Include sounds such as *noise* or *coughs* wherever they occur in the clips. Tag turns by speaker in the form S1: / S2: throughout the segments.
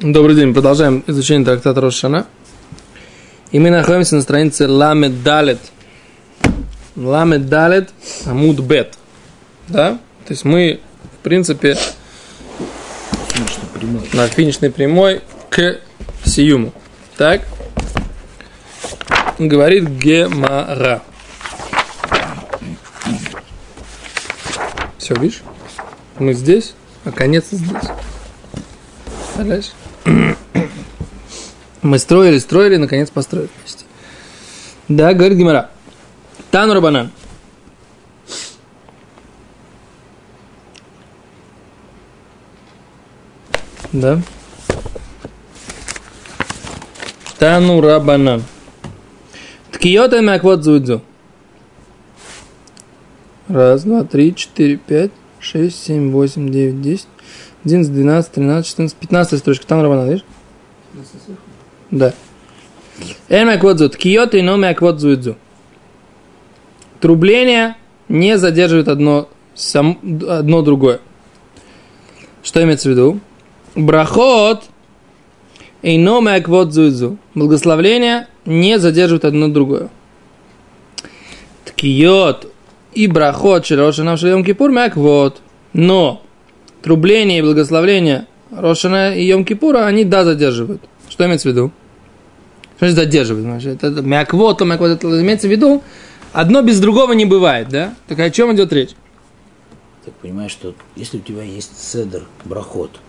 S1: Добрый день, продолжаем изучение трактата Рошана. И мы находимся на странице Ламед Далет. Ламед Далет Амуд Бет. Да? То есть мы, в принципе, на финишной прямой к Сиюму. Так? Говорит Гемара. Все, видишь? Мы здесь, а конец здесь. Представляешь? Мы строили, строили, наконец построили. Да, говорит Гимара. Тану Рабанан. Да. Тану Рабанан. Ткиота мяквот зудзу. Раз, два, три, четыре, пять, шесть, семь, восемь, девять, десять, одиннадцать, двенадцать, тринадцать, четырнадцать, пятнадцатая строчка. Там Рабанан, видишь? Да. Зуд. Ткиота и но мяквот зудзу. Трубление не задерживает одно, сам, одно другое. Что имеется в виду? Брахот и зуйзу. Благословление не задерживает одно другое. Ткиот и брахот широшина в Йом Кипур мяк вот. Но трубление и благословление Рошана и Йом Кипура, они да задерживают. Что имеется в виду? Что значит задерживают? Значит, это мяквот, мяквот, это имеется в виду, одно без другого не бывает, да? Так о чем идет речь?
S2: Так понимаешь, что если у тебя есть седер, брахот,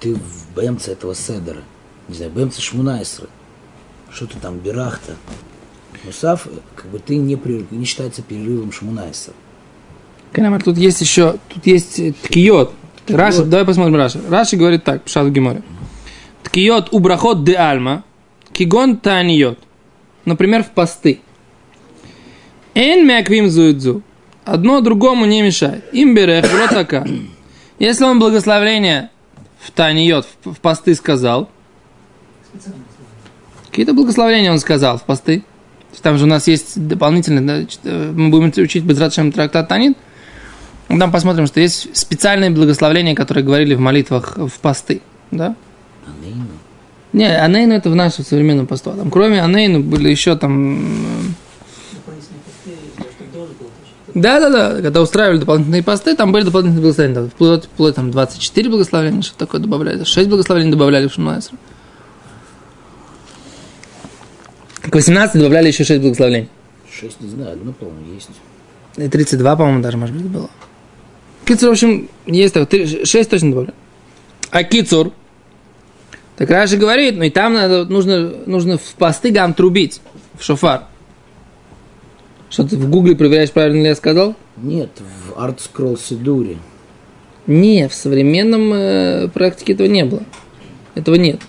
S2: ты в бэмце этого седера, не знаю, бэмце шмунайсры, что ты там, бирахта, мусав, как бы ты не, не считается перерывом шмунайсра.
S1: Канамар, тут есть еще, тут есть ткиот. Раши, давай посмотрим Раши. Раши говорит так, Пшат в Геморе. Ткиот у брахот де альма, кигон таниот. Например, в посты. Эн мяквим зуидзу. Одно другому не мешает. Им берех така. Если он благословление в таниот, в, посты сказал, какие-то благословения он сказал в посты. Там же у нас есть дополнительно, э, мы будем учить Безратшем трактат Танит. Там посмотрим, что есть специальные благословления, которые говорили в молитвах в посты. Да?
S2: Анейну.
S1: Не, Анейну это в нашем современном посту. Там, кроме Анейну были еще там... Да, да, да. Когда устраивали дополнительные посты, там были дополнительные благословения. Вплоть, вплоть там 24 благословения, что такое добавляли. 6 благословений добавляли в Шумайсру. К 18 добавляли еще 6 благословений.
S2: Шесть, не знаю, одно, по-моему, есть.
S1: И 32, по-моему, даже, может быть, было. Кицур, в общем, есть так, 6 точно добавляю. А Кицур, так Раши говорит, ну и там надо, нужно, нужно в посты гам трубить, в шофар. Что ты в гугле проверяешь, правильно ли я сказал?
S2: Нет, в арт скролл Сидуре.
S1: Не, в современном э, практике этого не было. Этого нет.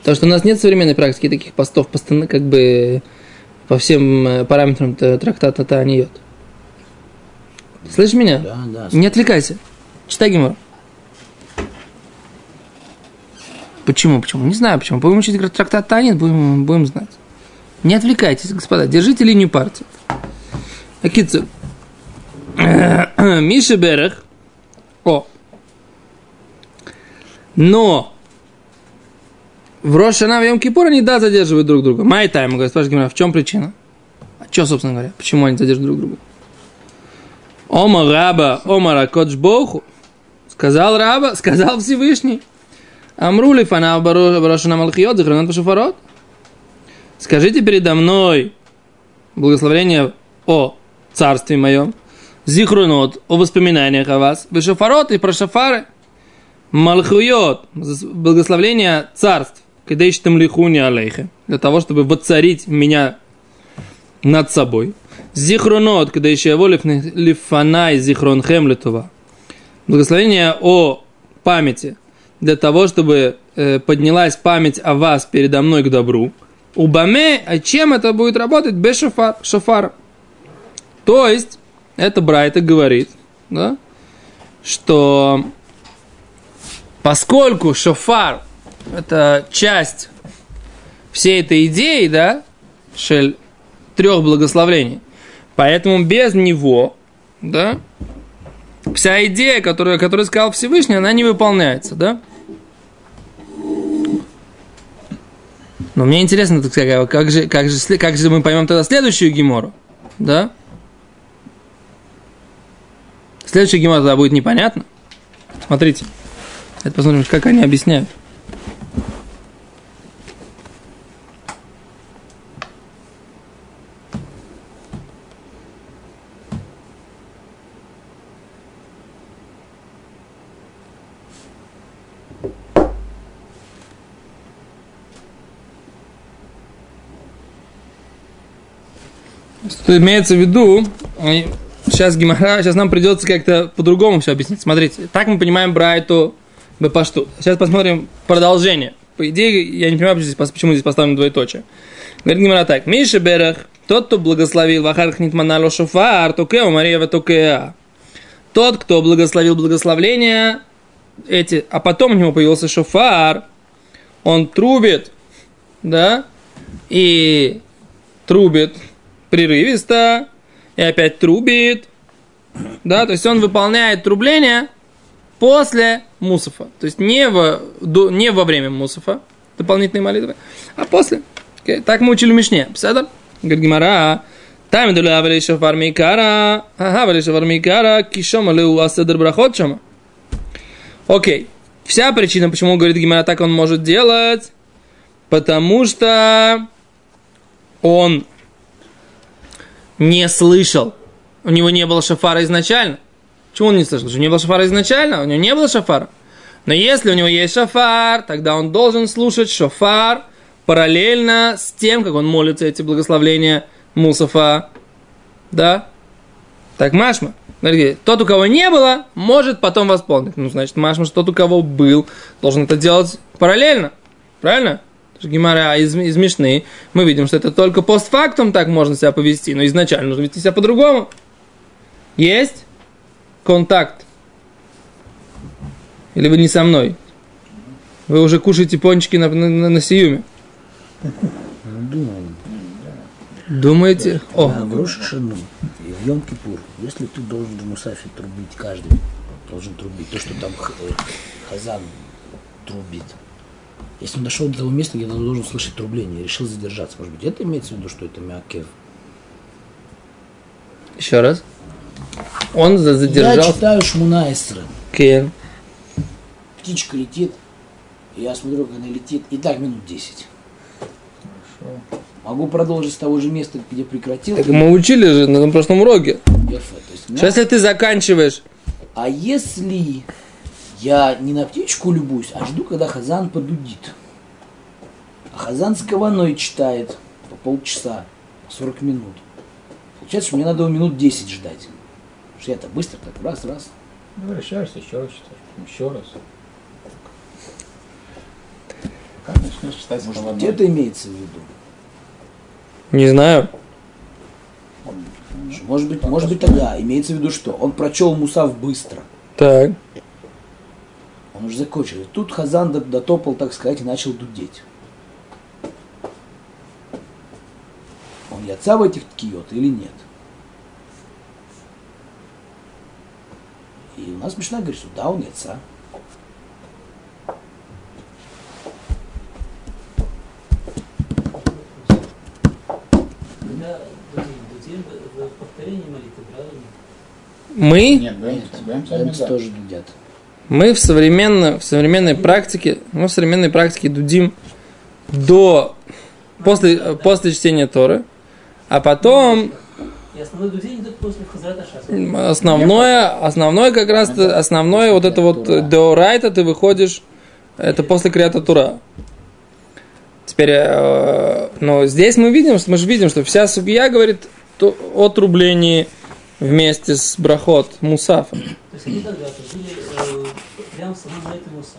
S1: Потому что у нас нет современной практики таких постов, постоянно, как бы по всем э, параметрам т- трактата Таниот. Слышишь меня?
S2: Да, да.
S1: Не отвлекайся. Читай Гимор. Почему? Почему? Не знаю почему. Будем учить трактат Танит, будем, будем знать. Не отвлекайтесь, господа. Держите линию партии. Акицу. *coughs* Миша Берех. О. Но в Рошана в Йом Кипур они да задерживают друг друга. Май тайм, говорит, спрашивает в чем причина? А что, собственно говоря? Почему они задерживают друг друга? Ома раба, ома ракодж боху. Сказал раба, сказал Всевышний. Амрули фана барошана малхиот, захранат пашафарот. Скажите передо мной благословение о царстве моем, зихрунот, о воспоминаниях о вас, бешафарот и про шафары, малхуйот, благословение царств, когда ищем лихуни алейхе, для того, чтобы воцарить меня над собой. Зихронот, когда еще его лифанай зихронхем литова. Благословение о памяти, для того, чтобы э, поднялась память о вас передо мной к добру. Убаме, а чем это будет работать? Без шофар, шофара. То есть, это Брайта говорит, да, что поскольку шофар это часть всей этой идеи, да, шель трех благословлений, поэтому без него, да, вся идея, которую, которую сказал Всевышний, она не выполняется, да? Но мне интересно, так как же, как же, как же мы поймем тогда следующую гемору? Да? Следующая гемора тогда будет непонятно. Смотрите. Это посмотрим, как они объясняют. Что имеется в виду, сейчас Гимара, сейчас нам придется как-то по-другому все объяснить. Смотрите, так мы понимаем Брайту Бепашту. Сейчас посмотрим продолжение. По идее, я не понимаю, почему здесь, поставлено двоеточие. Говорит Гимара так. Миша Берах, тот, кто благословил Вахарх Нитманало Шофар, Токео Мария Токеа. Тот, кто благословил благословление, эти, а потом у него появился шофар, он трубит, да, и трубит прерывисто, и опять трубит, да, то есть он выполняет трубление после мусафа, то есть не, в, до, не во время мусафа, дополнительной молитвы, а после. Okay. Так мы учили Мишне. Пседа? Говорит Гимара, там дуля авали шофар микара, ага, авали шофар микара, кишома леу аседр брахот шома. Окей. Вся причина, почему говорит Гимара, так он может делать, потому что он не слышал, у него не было шафара изначально. Почему он не слышал? Что у него не было шафара изначально, у него не было шафара. Но если у него есть шафар, тогда он должен слушать шафар параллельно с тем, как он молится эти благословления Мусафа. Да? Так Машма. Тот, у кого не было, может потом восполнить. Ну, значит, Машма, что тот, у кого был, должен это делать параллельно. Правильно? Гимара из, из Мишны, мы видим, что это только постфактум так можно себя повести, но изначально нужно вести себя по-другому. Есть контакт. Или вы не со мной? Вы уже кушаете пончики на, на, на сиюме?
S2: Думаем.
S1: Думаете?
S2: О. в Рошашину и в Йом Кипур, если ты должен в Мусафе трубить, каждый должен трубить, то, что там э, Хазан трубит, если он дошел до того места, где он должен слышать трубление, решил задержаться, может быть, это имеется в виду, что это мякев?
S1: Еще раз. Он задержался.
S2: Я читаю Шмуна Эсра.
S1: Кен.
S2: Птичка летит, я смотрю, как она летит, и так минут 10.
S3: Хорошо.
S2: Могу продолжить с того же места, где прекратил.
S1: Так мы учили же на прошлом уроке.
S2: Есть,
S1: Сейчас, если ты заканчиваешь
S2: А если я не на птичку любуюсь, а жду, когда Хазан подудит. А Хазан с каваной читает по полчаса, 40 минут. Получается, что мне надо минут 10 ждать. Потому что я-то быстро так раз-раз.
S3: Возвращаешься, еще раз читаешь, еще раз. Как начнешь читать
S2: Может
S3: головой?
S2: быть, это имеется в виду.
S1: Не знаю.
S2: Может быть, может быть тогда имеется в виду, что он прочел Мусав быстро.
S1: Так.
S2: Уже закончил. И тут Хазан до- дотопал, так сказать, и начал дудеть. Он яца в этих ткиот или нет? И у нас Мишна говорит, что да, он яца.
S1: Мы,
S3: Нет, Бэмс, Бэмс да.
S2: тоже дудят.
S1: Мы в, современно, в современной практике, мы в современной практике дудим до, после, после чтения Торы, а потом основное, основное как раз, основное вот это вот деорайта ты выходишь, это после Криата Тура. Теперь, э, но здесь мы видим, мы же видим, что вся судья говорит о трублении вместе с брахот Мусафа.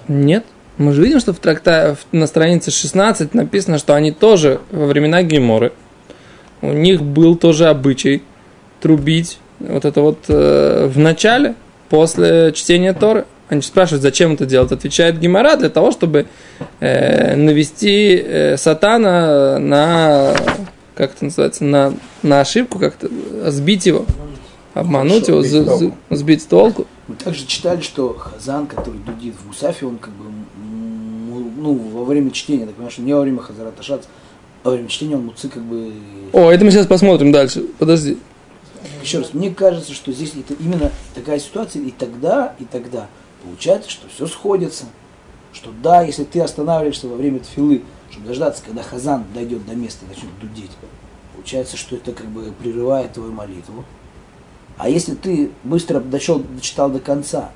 S4: Э.
S1: Нет. Мы же видим, что в тракта, на странице 16 написано, что они тоже во времена Геморы, у них был тоже обычай трубить вот это вот э, в начале, после чтения Торы. Они спрашивают, зачем это делать. Отвечает Гемора для того, чтобы э, навести э, сатана на, как это называется, на, на ошибку, как-то сбить его, обмануть
S2: Хорошо,
S1: его,
S3: сбить
S1: за-
S3: толку.
S1: сбить с толку.
S2: Мы также читали, что Хазан, который дудит в Мусафе, он как бы ну, во время чтения, так понимаешь, не во время Хазарат Ашац, а во время чтения он муцы как бы...
S1: О, это мы сейчас посмотрим дальше. Подожди.
S2: Еще раз, мне кажется, что здесь это именно такая ситуация, и тогда, и тогда получается, что все сходится. Что да, если ты останавливаешься во время тфилы, чтобы дождаться, когда хазан дойдет до места и начнет дудеть, получается, что это как бы прерывает твою молитву. А если ты быстро дошел, дочитал до конца,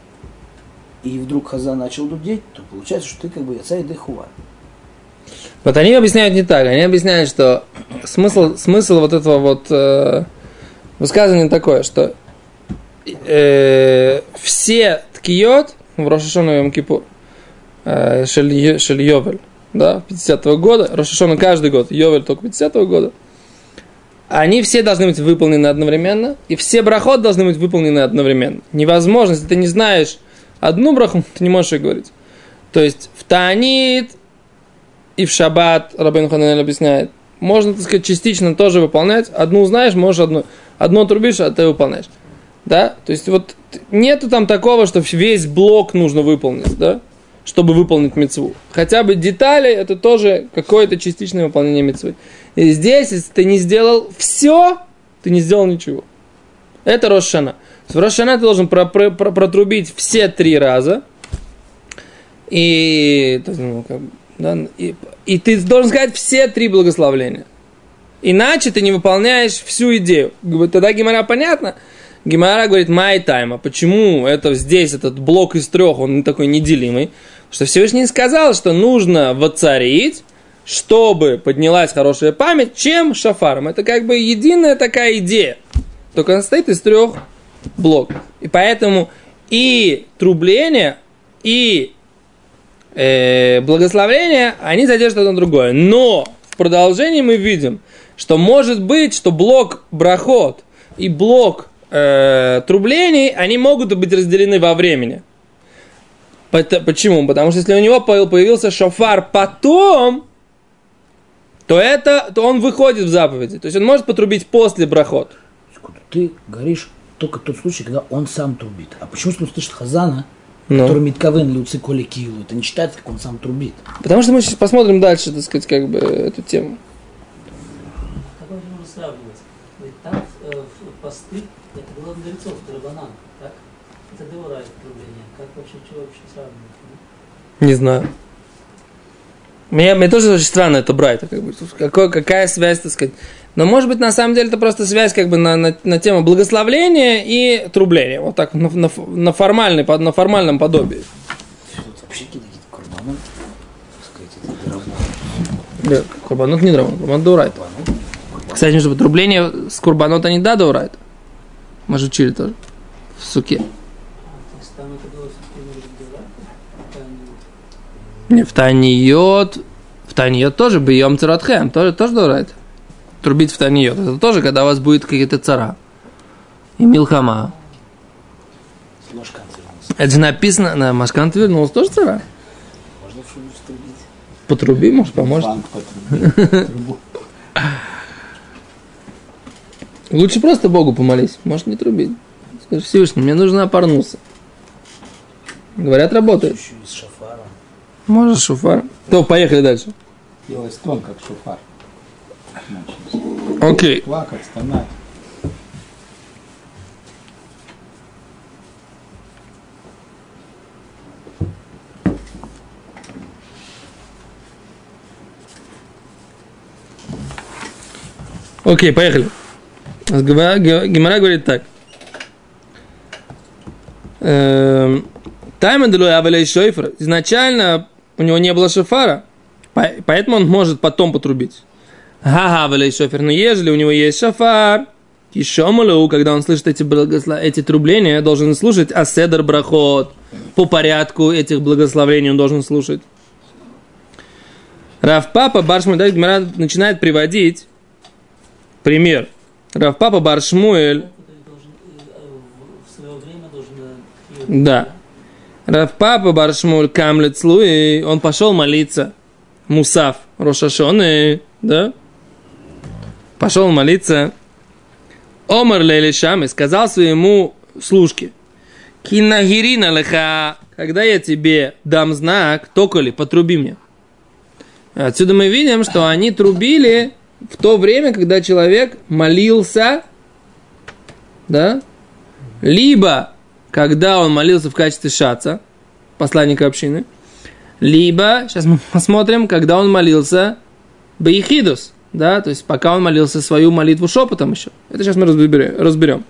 S2: и вдруг хазан начал дудеть, то получается, что ты как бы яцай дыхува.
S1: Вот они объясняют не так. Они объясняют, что смысл, смысл вот этого вот э, высказывания такое, что э, все ткиот в Рошашону и Йом-Кипур, э, Шель Шель Йовель, да, 50-го года, Рошашона каждый год, Йовель только 50-го года, они все должны быть выполнены одновременно, и все брахот должны быть выполнены одновременно. Невозможно, если ты не знаешь одну браху, ты не можешь ее говорить. То есть в Таанит и в Шаббат, Рабин Хананель объясняет, можно, так сказать, частично тоже выполнять. Одну знаешь, можешь одну, одну отрубишь, а ты выполняешь. Да? То есть вот нету там такого, что весь блок нужно выполнить, да? чтобы выполнить мецву. Хотя бы детали, это тоже какое-то частичное выполнение мецвы. И здесь, если ты не сделал все, ты не сделал ничего. Это Рошана. В Рошана ты должен про- про- про- протрубить все три раза. И, ну, да, и, и ты должен сказать все три благословления. Иначе ты не выполняешь всю идею. Тогда Гимара понятно. Гимара говорит, май тайм. А почему это здесь, этот блок из трех, он такой неделимый? Что Всевышний сказал, что нужно воцарить, чтобы поднялась хорошая память, чем шафаром. Это как бы единая такая идея. Только она состоит из трех блоков. И поэтому и трубление, и э, благословление, они содержат одно другое. Но в продолжении мы видим, что может быть, что блок брахот и блок э, трублений, они могут быть разделены во времени. Почему? Потому что если у него по- появился шофар потом, то это, то он выходит в заповеди. То есть он может потрубить после брахот.
S2: Ты говоришь только тот случай, когда он сам трубит. А почему, если он слышит хазана,
S1: Ну.
S2: который Митковен Люци Коли Киилу, это не считается, как он сам трубит?
S1: Потому что мы сейчас посмотрим дальше, так сказать, как бы эту тему.
S4: Же можно сравнивать? Ведь там э, посты, это было мудрецов, Тарабанан, так? Это Деурайт проблема. Как вообще, что вообще сравнивать?
S1: Не знаю. Мне, мне тоже очень странно это брать. Как бы, какой, какая связь, так сказать. Но может быть на самом деле это просто связь как бы на, на, на тему благословления и трубления. Вот так на, на, на, формальной, на формальном подобии.
S2: Тут вообще какие-то курбаны, так сказать, это дорого.
S1: Да, курбанот не дрова, курбанот даурайт. Кстати, между трубление с курбанота не да даурайт. Мы же учили тоже. В суке.
S4: А, то есть там это было все-таки может Деурайт? Пока они-
S1: Не, в Таниот. В Таниот тоже бьем царатхем, тоже, тоже даурайт. Трубить в Таниот. Это тоже, когда у вас будет какие-то цара. И милхама. Это же написано, на Машкант вернулся тоже цара.
S2: Можно что-нибудь трубить?
S1: Потруби, может, поможет. Лучше просто Богу помолись. Может, не трубить. Скажи, Всевышний, мне нужна парнуса. Говорят, работает.
S2: Еще шафаром.
S1: Можешь шуфар. То, поехали дальше.
S3: Делай стон, как. Начали
S1: Окей.
S3: Плакать, стонать.
S1: Окей, поехали. Гемара Гемара говорит так. Эм, Тайма делуя авелей шойфер. Изначально у него не было шофара, по- поэтому он может потом потрубить. Ага, шофер. Но ежели у него есть шофар, еще малу, когда он слышит эти, благослов... эти трубления, должен слушать аседр брахот. По порядку этих благословений он должен слушать. Равпапа Баршмуэль Гмара начинает приводить пример. Равпапа Баршмуэль
S4: э, э,
S1: Да. Равпапа Баршмуль Камлет Луи, он пошел молиться. Мусав Рошашоны, да? Пошел молиться. Омар Лелишам и сказал своему служке. Кинагирина леха, когда я тебе дам знак, только ли, потруби мне. Отсюда мы видим, что они трубили в то время, когда человек молился, да, либо когда он молился в качестве шаца, посланника общины, либо, сейчас мы посмотрим, когда он молился Бейхидус, да, то есть пока он молился свою молитву шепотом еще. Это сейчас мы разберем.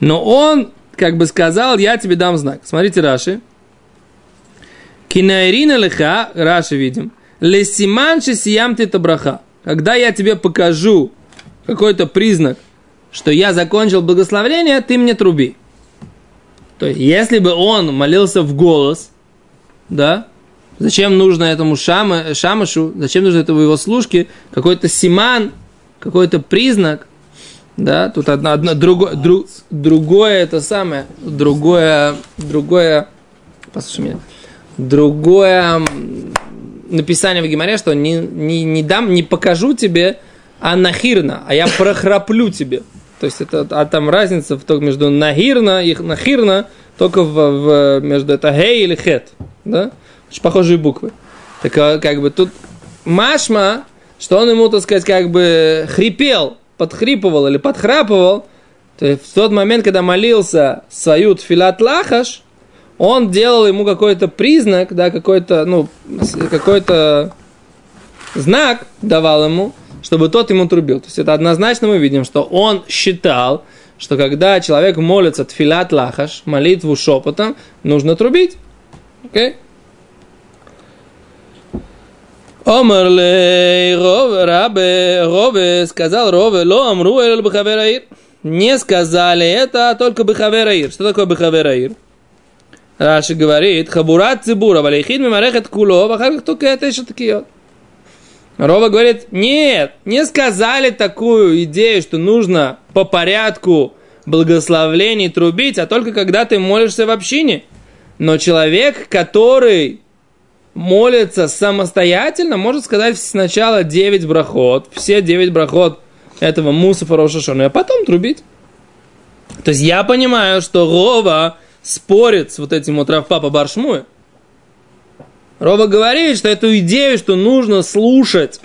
S1: Но он как бы сказал, я тебе дам знак. Смотрите, Раши. Кинаирина леха, Раши видим, лесиманши сиям ты браха. Когда я тебе покажу какой-то признак, что я закончил благословление, ты мне труби. То есть, если бы он молился в голос, да, зачем нужно этому шама, шамашу, зачем нужно этому его служке, какой-то симан, какой-то признак, да, тут одно, одно другое, друг, другое это самое, другое, другое, послушай меня, другое написание в Гимаре, что не, не, не дам, не покажу тебе, а нахирно, а я прохраплю тебе. То есть это а там разница в, только между нахирно и нахирно, только в, в, между это гей или хет. Да? Очень похожие буквы. Так а, как бы тут машма, что он ему, так сказать, как бы хрипел, подхрипывал или подхрапывал, то есть в тот момент, когда молился свою тфилат лахаш, он делал ему какой-то признак, да, какой-то, ну, какой-то знак давал ему, чтобы тот ему трубил. То есть это однозначно мы видим, что он считал, что когда человек молится тфилат лахаш, молитву шепотом, нужно трубить. Окей? Okay? Омар лей Рове, Рабе, Рове, сказал Рове, ло амру эль бхавер Не сказали это, а только бхавер аир. Что такое бхавер аир? Раши говорит, хабурат цибура, валейхид мимарехет куло, вахар только это еще такие. Рова говорит, нет, не сказали такую идею, что нужно по порядку благословлений трубить, а только когда ты молишься в общине. Но человек, который молится самостоятельно, может сказать сначала 9 брахот, все 9 брахот этого Мусафа Рошашона, а потом трубить. То есть я понимаю, что Рова спорит с вот этим вот Равпапа Баршмуя. Рова говорит, что эту идею, что нужно слушать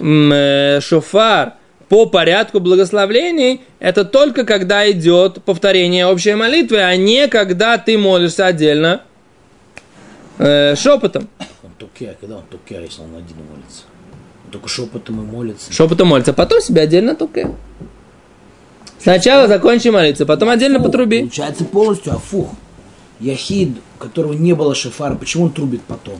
S1: э, шофар по порядку благословлений, это только когда идет повторение общей молитвы, а не когда ты молишься отдельно э, шепотом.
S2: Он тукя, когда он тукя, если он один молится? Он только шепотом и молится.
S1: Шепотом молится, а потом себя отдельно тукя. Сначала закончи молиться, потом отдельно потруби.
S2: Получается полностью афух. Яхид, которого не было шафара, почему он трубит потом?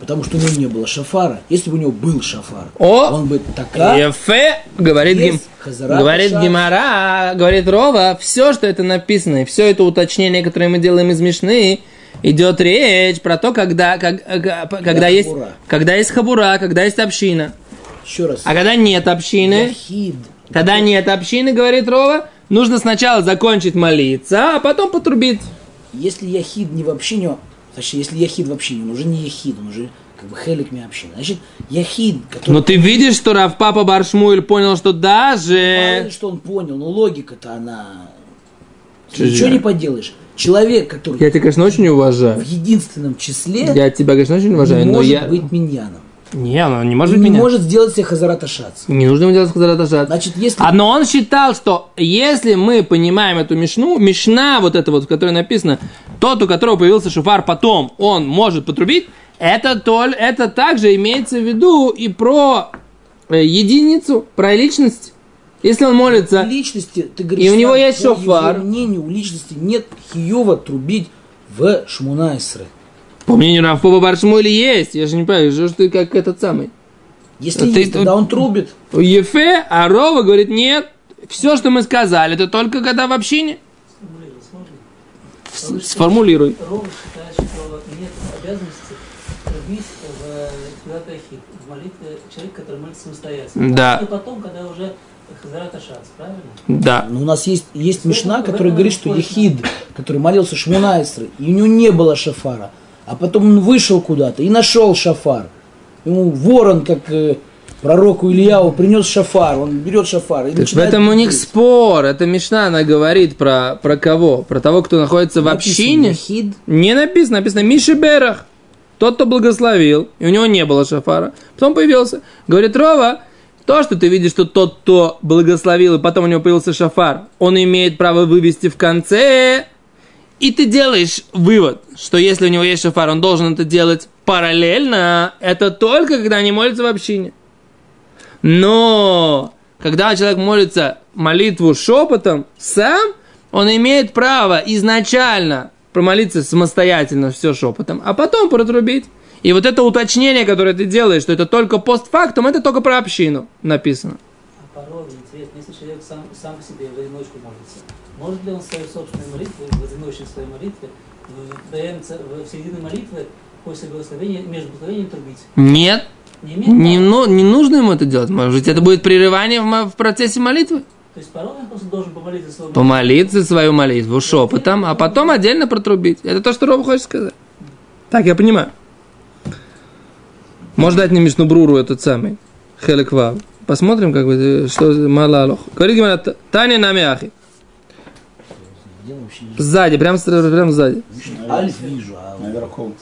S2: Потому что у него не было шафара. Если бы у него был шафар,
S1: О!
S2: он бы такая...
S1: Ефе, говорит, гим, говорит. Гимара, говорит Рова, все, что это написано, и все это уточнение, которое мы делаем из Мишны, идет речь про то, когда, как- э, когда, есть,
S2: хабура.
S1: когда есть хабура, когда есть община.
S2: Еще раз.
S1: А когда нет общины,
S2: Яхид.
S1: когда нет общины, говорит Рова, нужно сначала закончить молиться, а потом потрубить.
S2: Если яхид не в общине, точнее, если яхид в общине, он уже не яхид, он уже как бы хелик ми община. Значит, яхид, который...
S1: Но ты видишь, что Рав Папа Баршмуэль понял, что даже...
S2: Мало что он понял, но логика-то она...
S1: Чё
S2: Ничего не поделаешь. Человек, который
S1: Я тебя, конечно, очень
S2: в
S1: уважаю.
S2: единственном числе
S1: Я тебя, конечно, очень уважаю,
S2: не
S1: но
S2: может
S1: я...
S2: быть миньяном.
S1: Не, он не может
S2: Он не
S1: меня.
S2: может сделать себе хазарат ашац.
S1: Не нужно ему делать хазарат ашат.
S2: Значит, если...
S1: А, но он считал, что если мы понимаем эту мишну, мишна вот эта вот, в которой написано, тот, у которого появился шуфар потом, он может потрубить, это, толь, это также имеется в виду и про э, единицу, про личность. Если он молится,
S2: личности, ты говоришь,
S1: И у него есть
S2: по
S1: шофар.
S2: его мнению, у личности нет хиева трубить в Шмунайсре.
S1: По мнению Рафпова Баршмуэля есть, я же не понимаю, что ты как этот самый.
S2: Если
S1: Ты-
S2: есть, тогда он трубит.
S1: У Ефе, а Рова говорит, нет, все, что мы сказали, это только когда в общине.
S4: Сформулировал, сможешь?
S1: С- Сформулируй.
S4: Рова считает, что нет обязанности трубить в Филат Ахид, в молитве человека, который молится самостоятельно.
S1: Да.
S4: И потом, когда уже правильно?
S1: Да.
S2: Но у нас есть, есть
S4: Ну,
S2: Мишна, который говорит, что. Ехид, который молился Шмунайсры, и у него не было шафара. А потом он вышел куда-то и нашел шафар. Ему ворон, как э, пророку Ильяу, принес шафар. Он берет шафар и
S1: в этом у них
S2: петь.
S1: спор. Это Мишна, она говорит про, про кого? Про того, кто находится в
S2: Написано
S1: общине.
S2: Ехид.
S1: Не написано, написано Миши Берах. Тот, кто благословил, и у него не было шафара, потом появился. Говорит, Рова, то, что ты видишь, что тот, кто благословил, и потом у него появился шафар, он имеет право вывести в конце, и ты делаешь вывод, что если у него есть шафар, он должен это делать параллельно, это только когда они молятся в общине. Но когда человек молится молитву шепотом сам, он имеет право изначально промолиться самостоятельно все шепотом, а потом протрубить. И вот это уточнение, которое ты делаешь, что это только постфактум, это только про общину написано.
S4: А порой интересно, если человек сам, сам себе в одиночку молится, может ли он свою собственную молитву, в одиночной своей молитве, в, в, в середине молитвы, после благословения, между благословением трубить?
S1: Нет,
S4: Не имеет
S1: не, ну, не нужно ему это делать. Может быть, это будет прерывание в, в процессе молитвы.
S4: То есть порой он просто должен помолиться свою
S1: Помолиться свою молитву шепотом, а потом отдельно протрубить. Это то, что Роба хочет сказать. Так, я понимаю. Может дать мне Мишнубруру этот самый Хелек Вав. Посмотрим, как бы, что мало алох. Говорит Гимара, Таня намяхи.
S2: Где
S1: Сзади, прям, прям сзади.
S2: Альф вижу, а
S3: Наверху.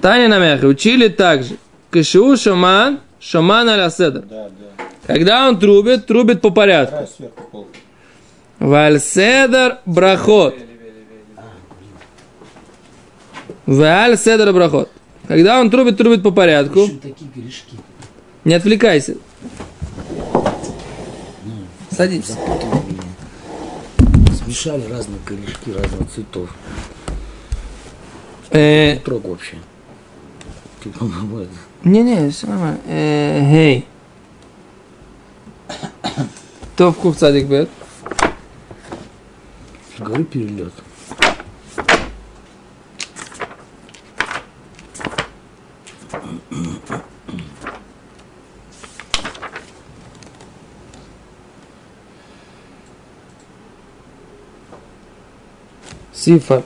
S1: Таня намяхи. Учили также. Кышу шаман, шаман аля седр.
S3: Да, да.
S1: Когда он трубит, трубит по порядку. Вальседер брахот. Валь седер брахот. Когда он трубит, трубит по порядку. Не отвлекайся. Садись.
S2: Смешали разные корешки разных цветов.
S1: Э,
S2: Трог вообще. *laughs* Это-
S1: Не-не, все нормально. Э, Гей. То в кухцадик бет.
S2: Говорю, перелет.
S1: Сифа.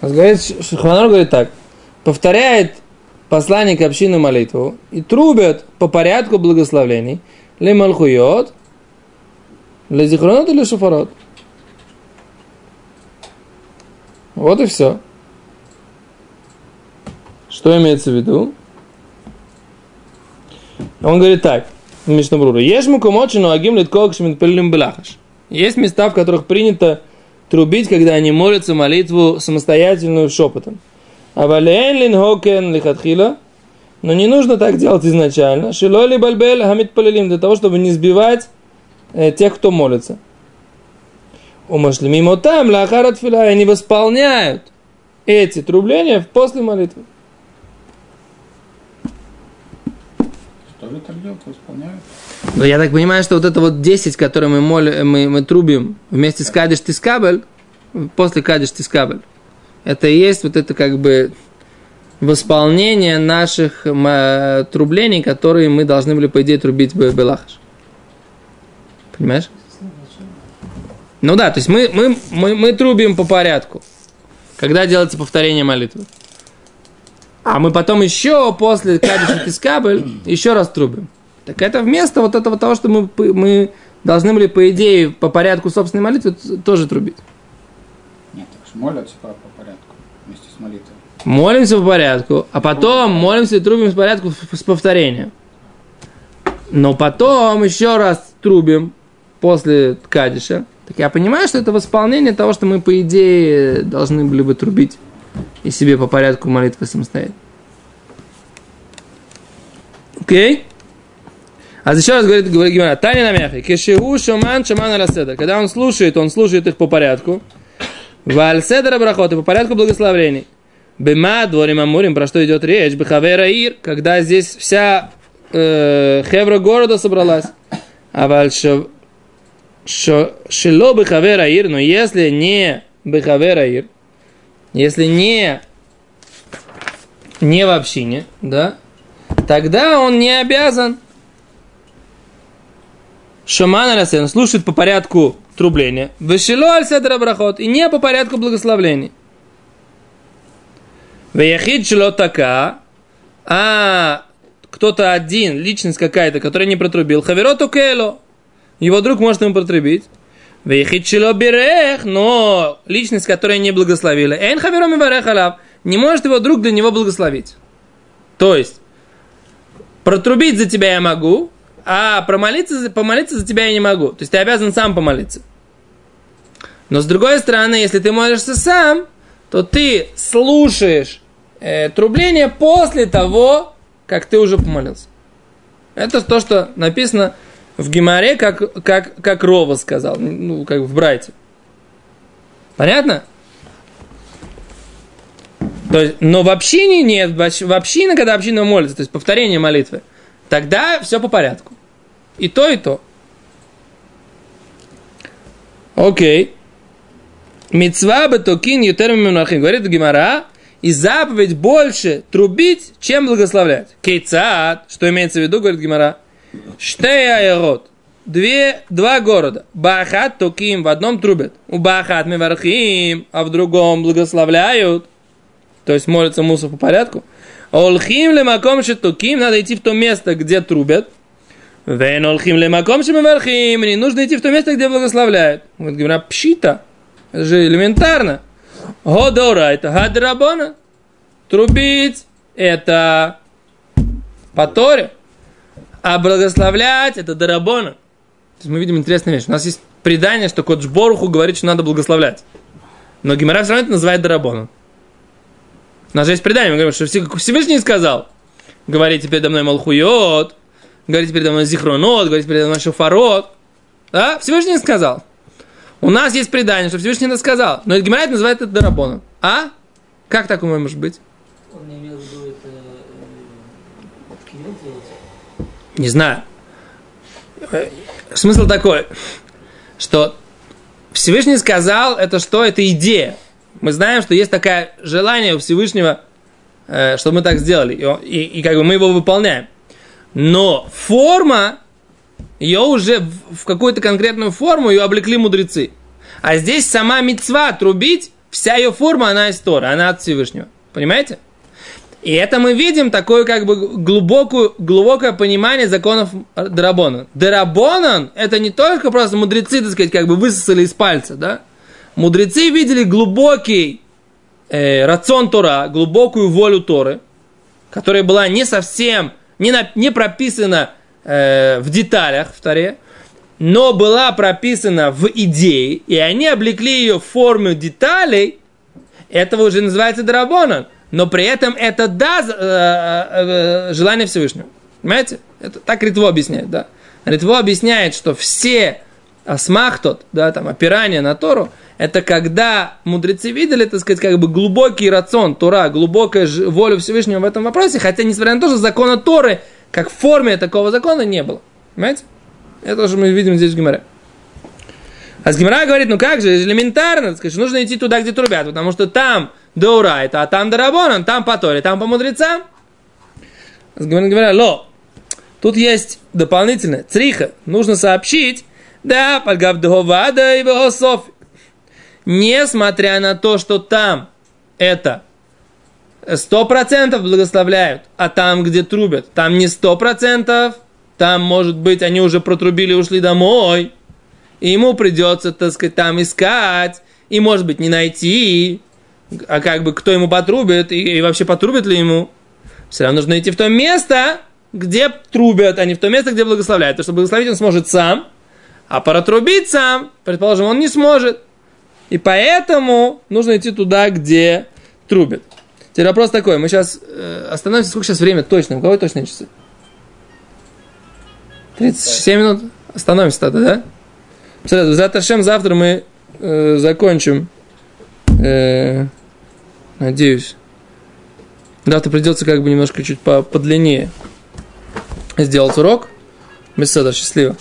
S1: Говорит, Шуханор говорит так. Повторяет посланник общины молитву и трубят по порядку благословлений. Ле малхуйот, ле зихронот или шофарот. Вот и все. Что имеется в виду? Он говорит так, Мишнабрура. Ешь мукомочину агим литкок шминпеллим белахаш. Есть места, в которых принято трубить, когда они молятся молитву самостоятельную шепотом. А валейн лин хокен лихатхила. Но не нужно так делать изначально. Шилоли бальбель хамид полилим. Для того, чтобы не сбивать э, тех, кто молится. Умашлимим там лахарат фила. Они восполняют эти трубления после молитвы.
S3: Тоже так делают, исполняют.
S1: Но я так понимаю, что вот это вот 10, которые мы, моли, мы, мы трубим вместе с Кадиш Тискабель, после Кадиш Тискабель, это и есть вот это как бы восполнение наших э, трублений, которые мы должны были, по идее, трубить в Белахаш. Понимаешь? Ну да, то есть мы, мы, мы, мы трубим по порядку, когда делается повторение молитвы. А мы потом еще после Кадиша Тискабель еще раз трубим. Так это вместо вот этого того, что мы, мы должны были, по идее, по порядку собственной молитвы тоже трубить.
S3: Нет, так что молятся по, по порядку вместе с молитвой.
S1: Молимся по порядку, а потом молимся и трубим с порядку с- повторением. Но потом еще раз трубим после Кадиша. Так я понимаю, что это восполнение того, что мы, по идее, должны были бы трубить и себе по порядку молитвы самостоятельно. Окей? А еще раз говорит, говорит Гимара, Таня на мяхе, кешеву шаман раседа. Когда он слушает, он слушает их по порядку. Вальседа брахот, по порядку благословений. Бема дворим амурим, про что идет речь, бехавера ир, когда здесь вся э, хевра города собралась. А вальшо шило бехавера ир, но если не бехавера ир, если не не в общине, да, тогда он не обязан Шаман Алясен слушает по порядку трубления. Вешило аль брахот. И не по порядку благословлений. Веяхид така. А кто-то один, личность какая-то, которая не протрубил. Хавероту кело. Его друг может ему протрубить. Шило берех, но личность, которая не благословила, эйн хавером и не может его друг для него благословить. То есть, протрубить за тебя я могу, а промолиться, помолиться за тебя я не могу. То есть ты обязан сам помолиться. Но с другой стороны, если ты молишься сам, то ты слушаешь э, трубление после того, как ты уже помолился. Это то, что написано в Гимаре, как, как, как Рова сказал, ну, как в Брайте. Понятно? То есть, но в общине нет, в общине, когда община молится, то есть повторение молитвы, тогда все по порядку. И то, и то. Окей. Мецва бетокин ютерми Говорит Гимара, и заповедь больше трубить, чем благословлять. Кейцат, что имеется в виду, говорит Гимара. Штея айрот. Две, два города. Бахат токим в одном трубят. У Бахат мивархим, а в другом благословляют. То есть молятся мусор по порядку. Олхим лемаком токим, надо идти в то место, где трубят. Вен олхим лемаком мивархим, не нужно идти в то место, где благословляют. Вот говорят, пшита. Это же элементарно. Годора это хадрабона. Трубить это по Торе. А благословлять это дарабона. То есть мы видим интересную вещь. У нас есть предание, что Кодж Боруху говорит, что надо благословлять. Но Гимара все равно это называет дарабоном. У нас же есть предание, мы говорим, что Всевышний сказал. Говорите передо мной Малхуйот, говорите передо мной Зихронот, говорите передо мной Шофарот. Да? Всевышний сказал. У нас есть предание, что Всевышний это сказал. Но Гимара называет это дарабоном. А? Как такое может быть?
S4: Он не имел в виду это э.
S1: Не знаю. Э, смысл такой, что Всевышний сказал, это что? Это идея. Мы знаем, что есть такое желание у Всевышнего, э, чтобы мы так сделали. И, и, и как бы мы его выполняем. Но форма, ее уже в, в какую-то конкретную форму ее облекли мудрецы. А здесь сама мецва трубить, вся ее форма, она из Тора, она от Всевышнего. Понимаете? И это мы видим такое как бы глубокую, глубокое понимание законов Дарабона. Дарабонан – это не только просто мудрецы, так сказать, как бы высосали из пальца, да? Мудрецы видели глубокий э, рацион Тора, глубокую волю Торы, которая была не совсем, не, на, не прописана э, в деталях в Торе, но была прописана в идее, и они облекли ее в форму деталей, этого уже называется Дарабонан – но при этом это да э, э, э, желание Всевышнего. Понимаете? Это так Ритво объясняет, да. Ритво объясняет, что все асмахтот, да, там, опирание на Тору, это когда мудрецы видели, так сказать, как бы глубокий рацион Тора, глубокая воля Всевышнего в этом вопросе, хотя, несмотря на то, что закона Торы, как в форме такого закона, не было. Понимаете? Это уже мы видим здесь в Гимаре. А с Гимара говорит, ну как же, элементарно, так сказать, нужно идти туда, где трубят, потому что там Деурайта, а там Дарабонан, там по Торе, там по мудрецам. Говорят, ло, тут есть дополнительное, цриха, нужно сообщить, да, Пальгавдховада и Богософ. Несмотря на то, что там это сто процентов благословляют, а там, где трубят, там не сто процентов, там, может быть, они уже протрубили, ушли домой, и ему придется, так сказать, там искать, и, может быть, не найти, а как бы кто ему потрубит, и, и вообще потрубит ли ему, все равно нужно идти в то место, где трубят, а не в то место, где благословляют. Потому что благословить он сможет сам, а протрубить сам, предположим, он не сможет. И поэтому нужно идти туда, где трубят. Теперь вопрос такой, мы сейчас э, остановимся, сколько сейчас время точно, у кого точные часы? 37 минут? Остановимся тогда, да? За завтра мы э, закончим э, Надеюсь. Завтра придется как бы немножко чуть по подлиннее сделать урок. Беседа, счастливо.